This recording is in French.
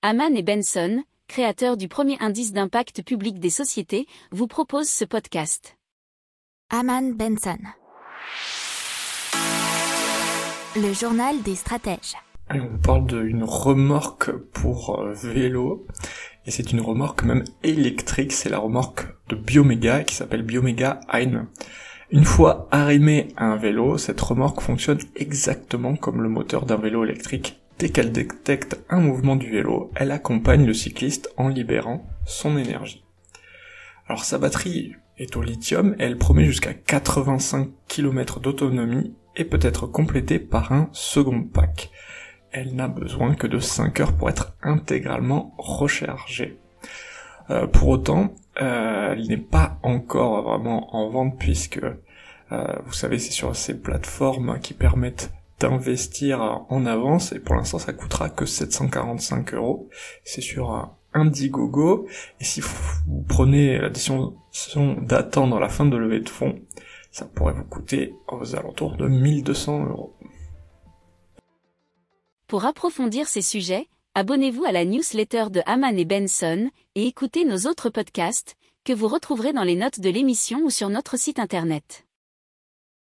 Haman et Benson, créateurs du premier indice d'impact public des sociétés, vous proposent ce podcast. Haman Benson. Le journal des stratèges. On parle d'une remorque pour euh, vélo, et c'est une remorque même électrique, c'est la remorque de Biomega qui s'appelle Biomega Hein. Une fois arrimée à un vélo, cette remorque fonctionne exactement comme le moteur d'un vélo électrique. Dès qu'elle détecte un mouvement du vélo, elle accompagne le cycliste en libérant son énergie. Alors sa batterie est au lithium elle promet jusqu'à 85 km d'autonomie et peut être complétée par un second pack. Elle n'a besoin que de 5 heures pour être intégralement rechargée. Euh, pour autant, euh, elle n'est pas encore vraiment en vente puisque euh, vous savez c'est sur ces plateformes qui permettent d'investir en avance et pour l'instant ça coûtera que 745 euros. C'est sur Indiegogo et si vous prenez la décision d'attendre la fin de levée de fonds, ça pourrait vous coûter aux alentours de 1200 euros. Pour approfondir ces sujets, abonnez-vous à la newsletter de Haman et Benson et écoutez nos autres podcasts que vous retrouverez dans les notes de l'émission ou sur notre site internet.